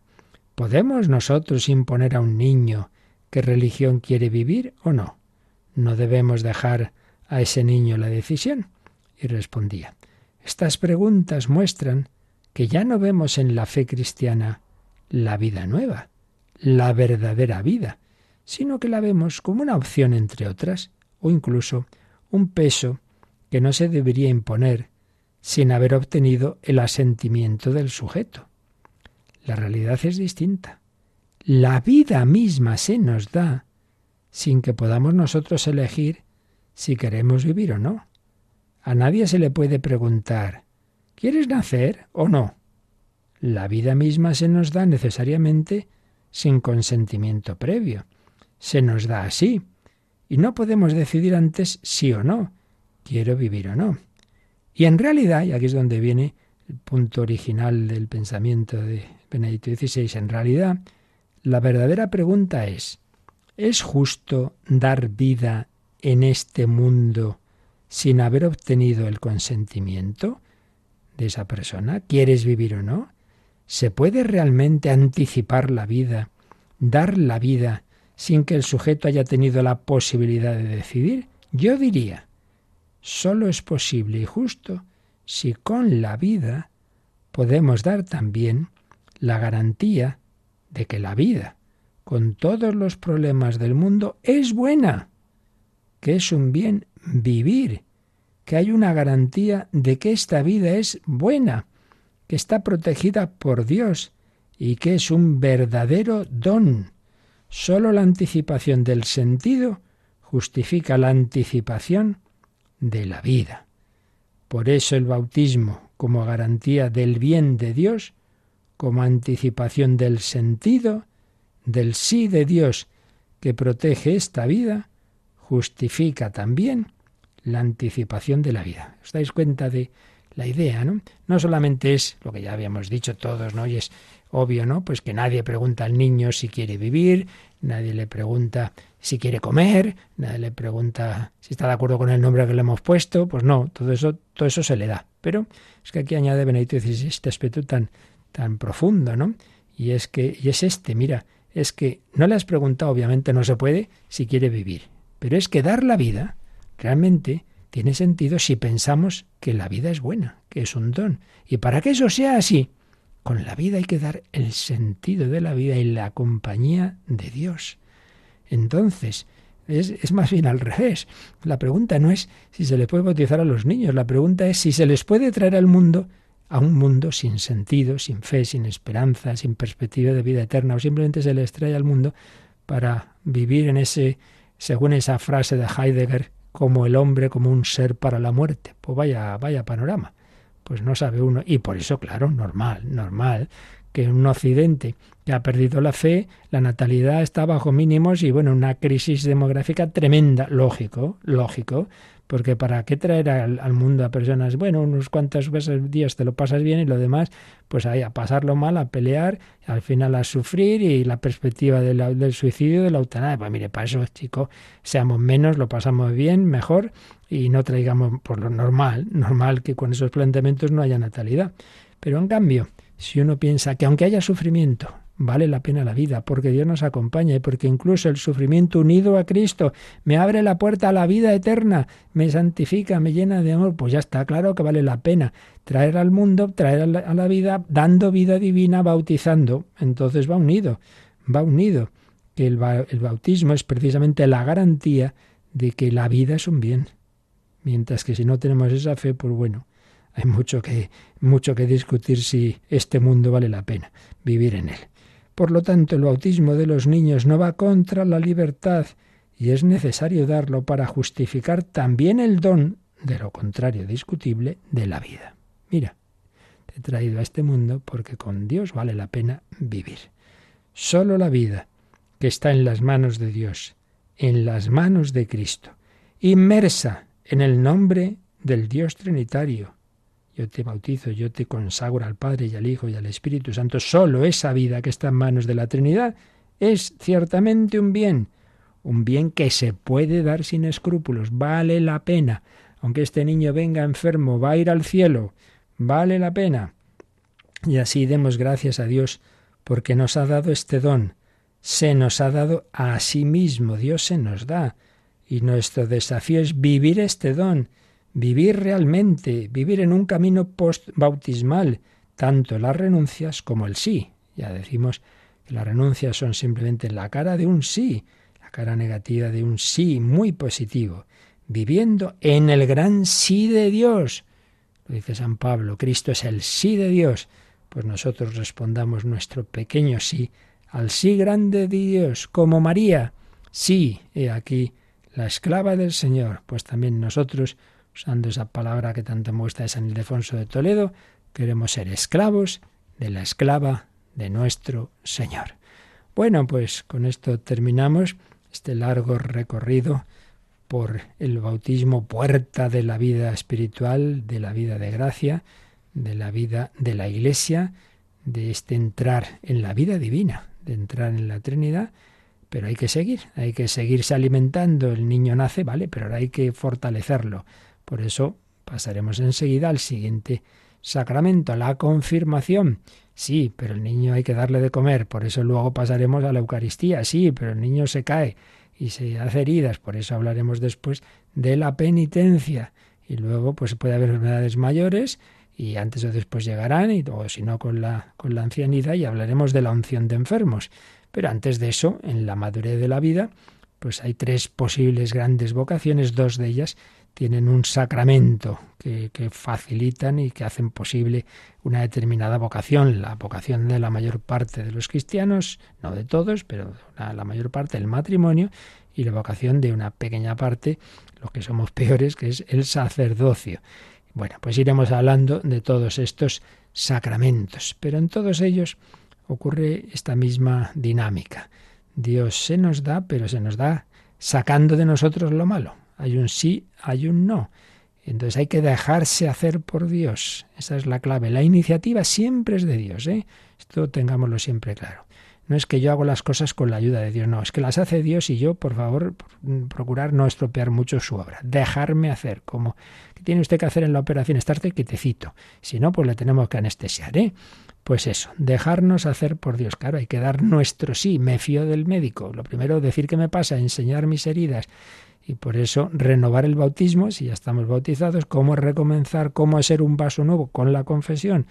¿Podemos nosotros imponer a un niño qué religión quiere vivir o no. No debemos dejar a ese niño la decisión. Y respondía, estas preguntas muestran que ya no vemos en la fe cristiana la vida nueva, la verdadera vida, sino que la vemos como una opción entre otras, o incluso un peso que no se debería imponer sin haber obtenido el asentimiento del sujeto. La realidad es distinta. La vida misma se nos da sin que podamos nosotros elegir si queremos vivir o no. A nadie se le puede preguntar ¿Quieres nacer o no? La vida misma se nos da necesariamente sin consentimiento previo. Se nos da así. Y no podemos decidir antes sí o no. Quiero vivir o no. Y en realidad, y aquí es donde viene el punto original del pensamiento de Benedicto XVI, en realidad la verdadera pregunta es, ¿es justo dar vida en este mundo sin haber obtenido el consentimiento de esa persona? ¿Quieres vivir o no? ¿Se puede realmente anticipar la vida, dar la vida sin que el sujeto haya tenido la posibilidad de decidir? Yo diría, solo es posible y justo si con la vida podemos dar también la garantía de que la vida, con todos los problemas del mundo, es buena, que es un bien vivir, que hay una garantía de que esta vida es buena, que está protegida por Dios y que es un verdadero don. Solo la anticipación del sentido justifica la anticipación de la vida. Por eso el bautismo, como garantía del bien de Dios, como anticipación del sentido, del sí de Dios que protege esta vida, justifica también la anticipación de la vida. ¿Os dais cuenta de la idea, ¿no? No solamente es lo que ya habíamos dicho todos, ¿no? Y es obvio, ¿no? Pues que nadie pregunta al niño si quiere vivir, nadie le pregunta si quiere comer, nadie le pregunta si está de acuerdo con el nombre que le hemos puesto, pues no, todo eso, todo eso se le da. Pero es que aquí añade Benedicto XVI este aspecto tan, tan profundo, ¿no? Y es que, y es este, mira, es que no le has preguntado, obviamente no se puede, si quiere vivir, pero es que dar la vida realmente tiene sentido si pensamos que la vida es buena, que es un don. Y para que eso sea así, con la vida hay que dar el sentido de la vida y la compañía de Dios. Entonces, es, más bien al revés. La pregunta no es si se le puede bautizar a los niños, la pregunta es si se les puede traer al mundo, a un mundo sin sentido, sin fe, sin esperanza, sin perspectiva de vida eterna, o simplemente se les trae al mundo para vivir en ese, según esa frase de Heidegger, como el hombre como un ser para la muerte. Pues vaya, vaya panorama. Pues no sabe uno. Y por eso, claro, normal, normal, que en un occidente que ha perdido la fe, la natalidad está bajo mínimos y bueno, una crisis demográfica tremenda. Lógico, lógico. Porque ¿para qué traer al, mundo a personas? Bueno, unos cuantos días te lo pasas bien y lo demás, pues ahí a pasarlo mal, a pelear, al final a sufrir y la perspectiva del suicidio, de la eutanasia. Pues mire, para eso, chicos, seamos menos, lo pasamos bien, mejor y no traigamos por lo normal, normal que con esos planteamientos no haya natalidad. Pero en cambio, si uno piensa que aunque haya sufrimiento, vale la pena la vida, porque Dios nos acompaña y porque incluso el sufrimiento unido a Cristo me abre la puerta a la vida eterna, me santifica, me llena de amor, pues ya está claro que vale la pena traer al mundo, traer a la, vida, dando vida divina, bautizando. Entonces va unido, va unido. Que el, el bautismo es precisamente la garantía de que la vida es un bien. Mientras que si no tenemos esa fe, pues bueno, hay mucho que, mucho que discutir si este mundo vale la pena vivir en él. Por lo tanto, el bautismo de los niños no va contra la libertad y es necesario darlo para justificar también el don, de lo contrario discutible, de la vida. Mira, te he traído a este mundo porque con Dios vale la pena vivir. Solo la vida, que está en las manos de Dios, en las manos de Cristo, inmersa en el nombre del Dios Trinitario, yo te bautizo, yo te consagro al Padre y al Hijo y al Espíritu Santo. Solo esa vida que está en manos de la Trinidad es ciertamente un bien, un bien que se puede dar sin escrúpulos, vale la pena. Aunque este niño venga enfermo, va a ir al cielo, vale la pena. Y así demos gracias a Dios porque nos ha dado este don. Se nos ha dado a sí mismo, Dios se nos da. Y nuestro desafío es vivir este don vivir realmente, vivir en un camino post-bautismal, tanto las renuncias como el sí. Ya decimos que las renuncias son simplemente la cara de un sí, la cara negativa de un sí muy positivo, viviendo en el gran sí de Dios. Lo dice San Pablo, Cristo es el sí de Dios. Pues nosotros respondamos nuestro pequeño sí al sí grande de Dios, como María. Sí, he aquí la esclava del Señor. Pues también nosotros usando esa palabra que tanto muestra San Ildefonso de Toledo, queremos ser esclavos de la esclava de nuestro Señor. Bueno, pues con esto terminamos este largo recorrido por el bautismo, puerta de la vida espiritual, de la vida de gracia, de la vida de la Iglesia, de este entrar en la vida divina, de entrar en la Trinidad, pero hay que seguir, hay que seguirse alimentando. El niño nace, vale, pero ahora hay que fortalecerlo. Por eso pasaremos enseguida al siguiente sacramento, la confirmación. Sí, pero el niño hay que darle de comer, por eso luego pasaremos a la Eucaristía. Sí, pero el niño se cae y se hace heridas, por eso hablaremos después de la penitencia. Y luego pues puede haber enfermedades mayores y antes o después llegarán, y, o si no con la, con la ancianidad, y hablaremos de la unción de enfermos. Pero antes de eso, en la madurez de la vida, pues hay tres posibles grandes vocaciones, dos de ellas tienen un sacramento que, facilitan y que hacen posible una determinada vocación, la vocación de la mayor parte de los cristianos, no de todos, pero la, la mayor parte del matrimonio, y la vocación de una pequeña parte, los que somos peores, que es el sacerdocio. Bueno, pues iremos hablando de todos estos sacramentos, pero en todos ellos ocurre esta misma dinámica. Dios se nos da, pero se nos da sacando de nosotros lo malo. Hay un sí, hay un no. Entonces hay que dejarse hacer por Dios. Esa es la clave. La iniciativa siempre es de Dios. ¿eh? Esto tengámoslo siempre claro. No es que yo hago las cosas con la ayuda de Dios, no, es que las hace Dios y yo, por favor, procurar no estropear mucho su obra. Dejarme hacer, como que tiene usted que hacer en la operación, estarte quietecito. Si no, pues le tenemos que anestesiar, ¿eh? Pues eso, dejarnos hacer por Dios. Claro, hay que dar nuestro sí. Me fío del médico. Lo primero, decir qué me pasa, enseñar mis heridas. Y por eso renovar el bautismo, si ya estamos bautizados, cómo recomenzar, cómo hacer un vaso nuevo con la confesión,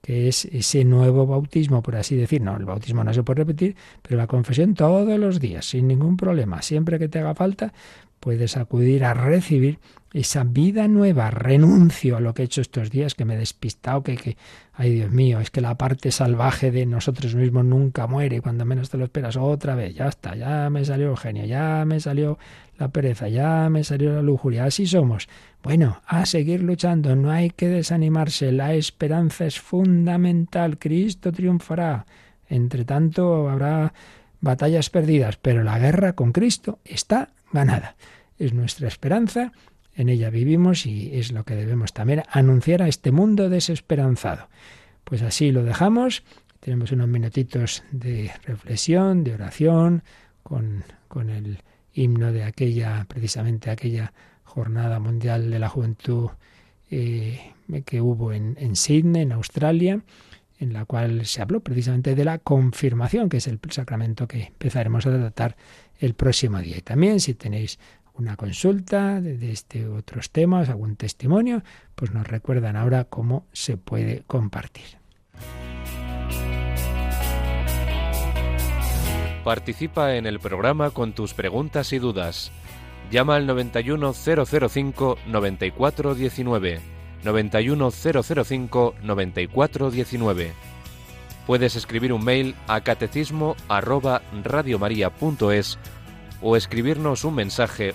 que es ese nuevo bautismo, por así decir. No, el bautismo no se puede repetir, pero la confesión todos los días, sin ningún problema. Siempre que te haga falta, puedes acudir a recibir esa vida nueva, renuncio a lo que he hecho estos días, que me he despistado, que, que, ay Dios mío, es que la parte salvaje de nosotros mismos nunca muere, cuando menos te lo esperas otra vez, ya está, ya me salió el genio, ya me salió la pereza, ya me salió la lujuria, así somos. Bueno, a seguir luchando, no hay que desanimarse, la esperanza es fundamental, Cristo triunfará. Entre tanto habrá batallas perdidas, pero la guerra con Cristo está ganada. Es nuestra esperanza en ella vivimos y es lo que debemos también anunciar a este mundo desesperanzado. Pues así lo dejamos. Tenemos unos minutitos de reflexión, de oración, con, con el himno de aquella, precisamente aquella Jornada Mundial de la Juventud eh, que hubo en, en Sydney, en Australia, en la cual se habló precisamente de la confirmación, que es el sacramento que empezaremos a tratar el próximo día. Y también si tenéis una consulta de, este otros temas, algún testimonio, pues nos recuerdan ahora cómo se puede compartir. Participa en el programa con tus preguntas y dudas. Llama al 91005 9419. 91005 9419. Puedes escribir un mail a catecismo arroba radiomaria.es o escribirnos un mensaje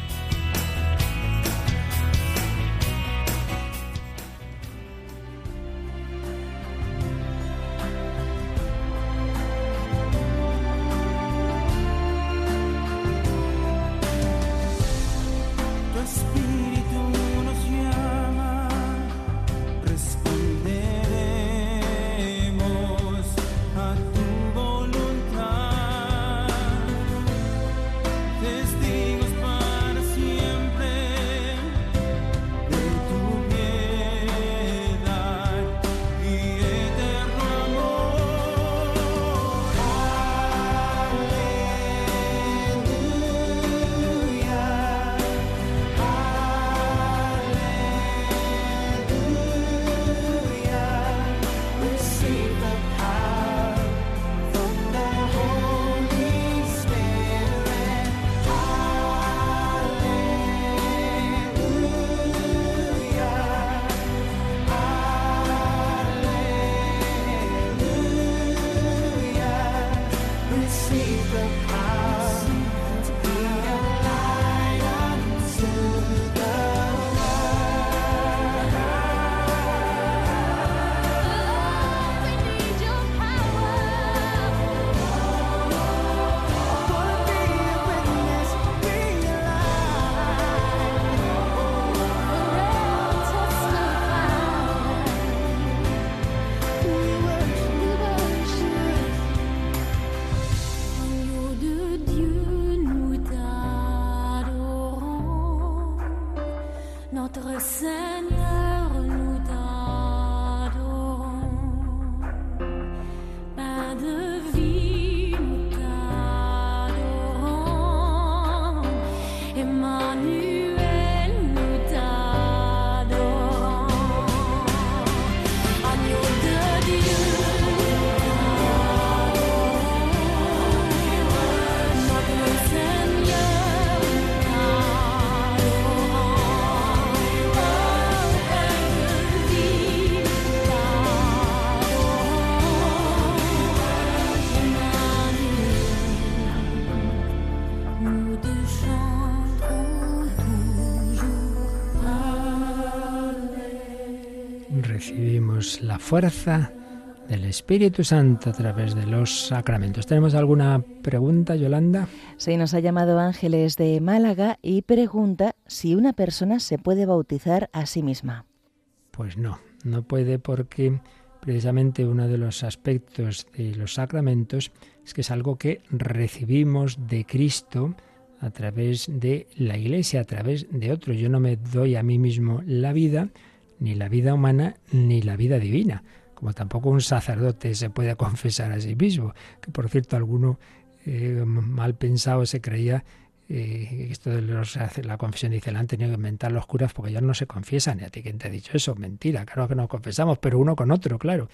fuerza del Espíritu Santo a través de los sacramentos. ¿Tenemos alguna pregunta, Yolanda? Sí, nos ha llamado Ángeles de Málaga y pregunta si una persona se puede bautizar a sí misma. Pues no, no puede porque precisamente uno de los aspectos de los sacramentos es que es algo que recibimos de Cristo a través de la Iglesia, a través de otros. Yo no me doy a mí mismo la vida, ni la vida humana, ni la vida divina, como tampoco un sacerdote se puede confesar a sí mismo, que por cierto alguno eh, mal pensado se creía eh, esto de la confesión dice, la han tenido que inventar los curas porque ellos no se confiesan. ¿Y a ti quién te ha dicho eso? Mentira, claro que nos confesamos, pero uno con otro, claro.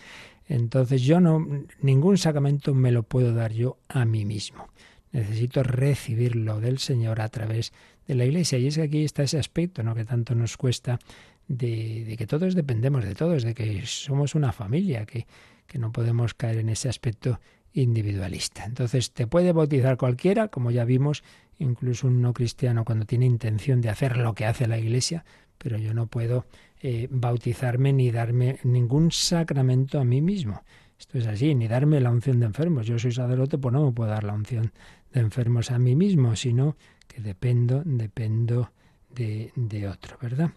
Entonces yo no, ningún sacramento me lo puedo dar yo a mí mismo. Necesito recibirlo del Señor a través de la Iglesia. Y es que aquí está ese aspecto, ¿no? Que tanto nos cuesta de, de que todos dependemos de todos, de que somos una familia, que, que no podemos caer en ese aspecto individualista. Entonces, te puede bautizar cualquiera, como ya vimos, incluso un no cristiano cuando tiene intención de hacer lo que hace la Iglesia, pero yo no puedo eh, bautizarme ni darme ningún sacramento a mí mismo. Esto es así, ni darme la unción de enfermos. Yo soy sacerdote, pues no me puedo dar la unción de enfermos a mí mismo, sino que dependo, dependo de, otro, ¿verdad?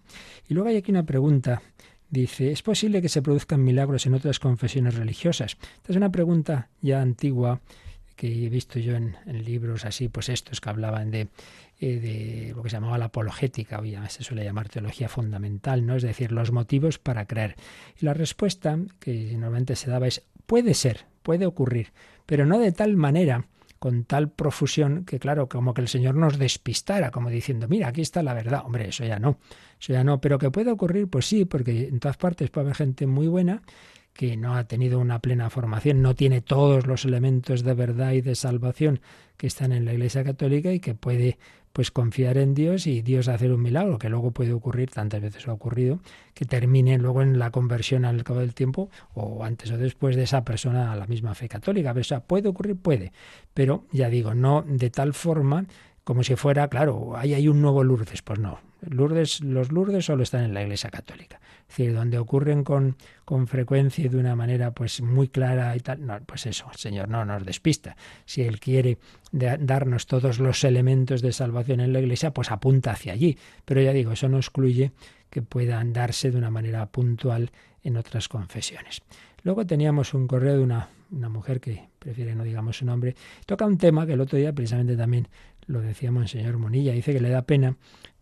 Y luego hay aquí una pregunta Dice, ¿es posible que se produzcan milagros en otras confesiones religiosas? Esta es una pregunta ya antigua que he visto yo en, libros así, pues estos que hablaban de, eh, de, lo que se llamaba la apologética, hoy se suele llamar teología fundamental, ¿no? Es decir, los motivos para creer. Y la respuesta que normalmente se daba es, puede ser, puede ocurrir, pero no de tal manera con tal profusión que, claro, como que el Señor nos despistara, como diciendo, mira, aquí está la verdad. Hombre, eso ya no, eso ya no. Pero que puede ocurrir, pues sí, porque en todas partes puede haber gente muy buena que no ha tenido una plena formación, no tiene todos los elementos de verdad y de salvación que están en la Iglesia Católica y que puede pues confiar en Dios y Dios hacer un milagro, que luego puede ocurrir, tantas veces ha ocurrido, que termine luego en la conversión al cabo del tiempo o antes o después de esa persona a la misma fe católica. O sea, puede ocurrir, puede, pero ya digo, no de tal forma como si fuera, claro, ahí hay un nuevo Lourdes. Pues no, Lourdes, los Lourdes solo están en la Iglesia Católica. Es decir, donde ocurren con, con frecuencia y de una manera pues muy clara y tal, no, pues eso, el Señor no nos despista. Si Él quiere darnos todos los elementos de salvación en la Iglesia, pues apunta hacia allí. Pero ya digo, eso no excluye que puedan darse de una manera puntual en otras confesiones. Luego teníamos un correo de una, una mujer que prefiere no digamos su nombre, toca un tema que el otro día precisamente también lo decía Monseñor Monilla, dice que le da pena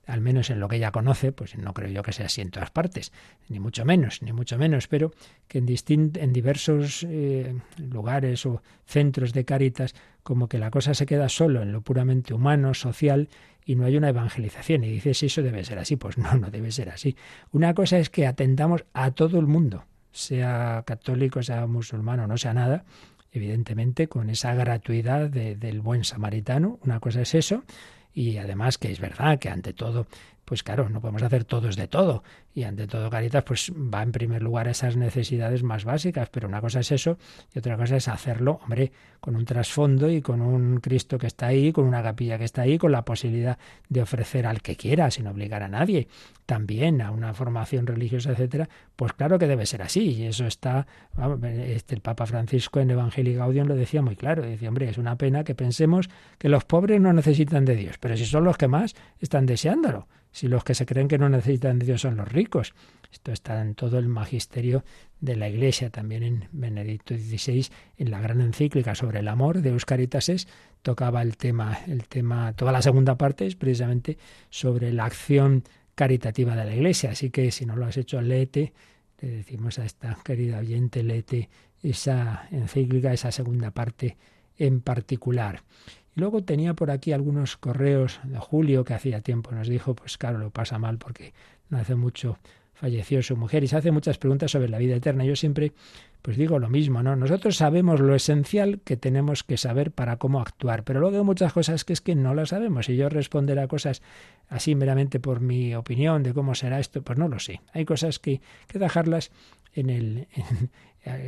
al menos en lo que ella conoce, pues no creo yo que sea así en todas partes, ni mucho menos, ni mucho menos, pero que en, en diversos eh, lugares o centros de caritas, como que la cosa se queda solo en lo puramente humano, social, y no hay una evangelización. Y dices, eso debe ser así. Pues no, no debe ser así. Una cosa es que atendamos a todo el mundo, sea católico, sea musulmano, no sea nada, evidentemente con esa gratuidad del buen samaritano. Una cosa es eso, y además que es verdad que ante todo pues claro, no podemos hacer todos de todo. Y ante todo, Caritas, pues va en primer lugar a esas necesidades más básicas. Pero una cosa es eso y otra cosa es hacerlo, hombre, con un trasfondo y con un Cristo que está ahí, con una capilla que está ahí, con la posibilidad de ofrecer al que quiera, sin obligar a nadie, también a una formación religiosa, etcétera. Pues claro que debe ser así. Y eso está, este, el Papa Francisco en Evangelii Gaudium lo decía muy claro. Decía, hombre, es una pena que pensemos que los pobres no necesitan de Dios, pero si son los que más están deseándolo si los que se creen que no necesitan de Dios son los ricos. Esto está en todo el magisterio de la Iglesia, también en Benedicto XVI, en la gran encíclica sobre el amor de Euscaritases, tocaba el tema, el tema, toda la segunda parte es precisamente sobre la acción caritativa de la Iglesia. Así que si no lo has hecho, léete, le decimos a esta querida oyente, léete esa encíclica, esa segunda parte en particular. Luego tenía por aquí algunos correos de Julio que hacía tiempo nos dijo, pues claro, lo pasa mal porque no hace mucho falleció su mujer y se hace muchas preguntas sobre la vida eterna. Yo siempre pues digo lo mismo, ¿no? Nosotros sabemos lo esencial que tenemos que saber para cómo actuar, pero luego hay muchas cosas que es que no las sabemos. Y yo responder a cosas así meramente por mi opinión de cómo será esto, pues no lo sé. Hay cosas que que dejarlas en el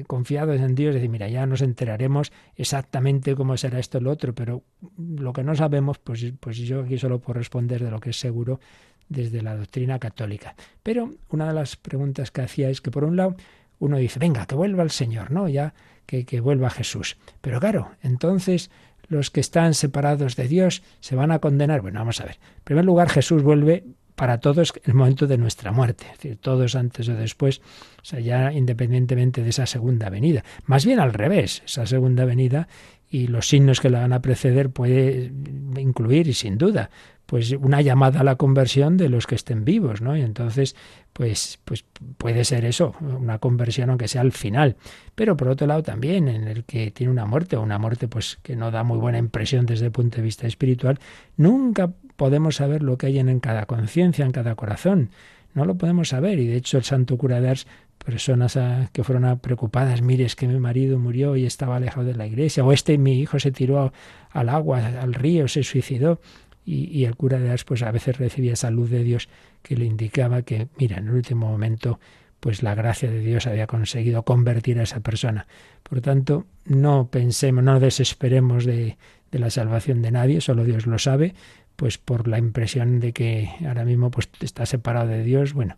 confiados en Dios, decir, mira, ya nos enteraremos exactamente cómo será esto o lo otro, pero lo que no sabemos, pues, pues yo aquí solo puedo responder de lo que es seguro desde la doctrina católica. Pero una de las preguntas que hacía es que, por un lado, uno dice, venga, que vuelva el Señor, ¿no? Ya que, que vuelva Jesús. Pero claro, entonces los que están separados de Dios se van a condenar. Bueno, vamos a ver. En primer lugar, Jesús vuelve para todos el momento de nuestra muerte, es decir, todos antes o después, o sea, ya independientemente de esa segunda venida. Más bien al revés, esa segunda venida y los signos que la van a preceder puede incluir, y sin duda, pues una llamada a la conversión de los que estén vivos, ¿no? Y entonces, pues, pues puede ser eso, una conversión aunque sea al final. Pero por otro lado también, en el que tiene una muerte, o una muerte pues que no da muy buena impresión desde el punto de vista espiritual, nunca podemos saber lo que hay en cada conciencia, en cada corazón. No lo podemos saber. Y de hecho el santo cura de Ars personas que fueron preocupadas, mire, es que mi marido murió y estaba alejado de la iglesia, o este mi hijo se tiró al agua, al río, se suicidó y, el cura de Ars pues a veces recibía esa luz de Dios que le indicaba que, mira, en el último momento pues la gracia de Dios había conseguido convertir a esa persona. Por tanto, no pensemos, no desesperemos de, de la salvación de nadie, solo Dios lo sabe, pues por la impresión de que ahora mismo pues está separado de Dios, bueno,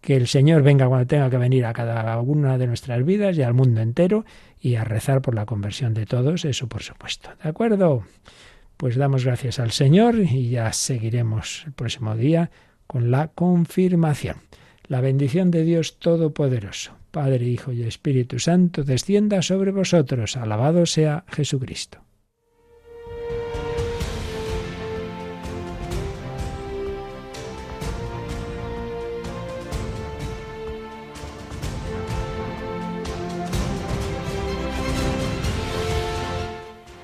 que el Señor venga cuando tenga que venir a cada una de nuestras vidas y al mundo entero y a rezar por la conversión de todos, eso por supuesto. ¿De acuerdo? Pues damos gracias al Señor y ya seguiremos el próximo día con la confirmación. La bendición de Dios Todopoderoso, Padre, Hijo y Espíritu Santo, descienda sobre vosotros. Alabado sea Jesucristo.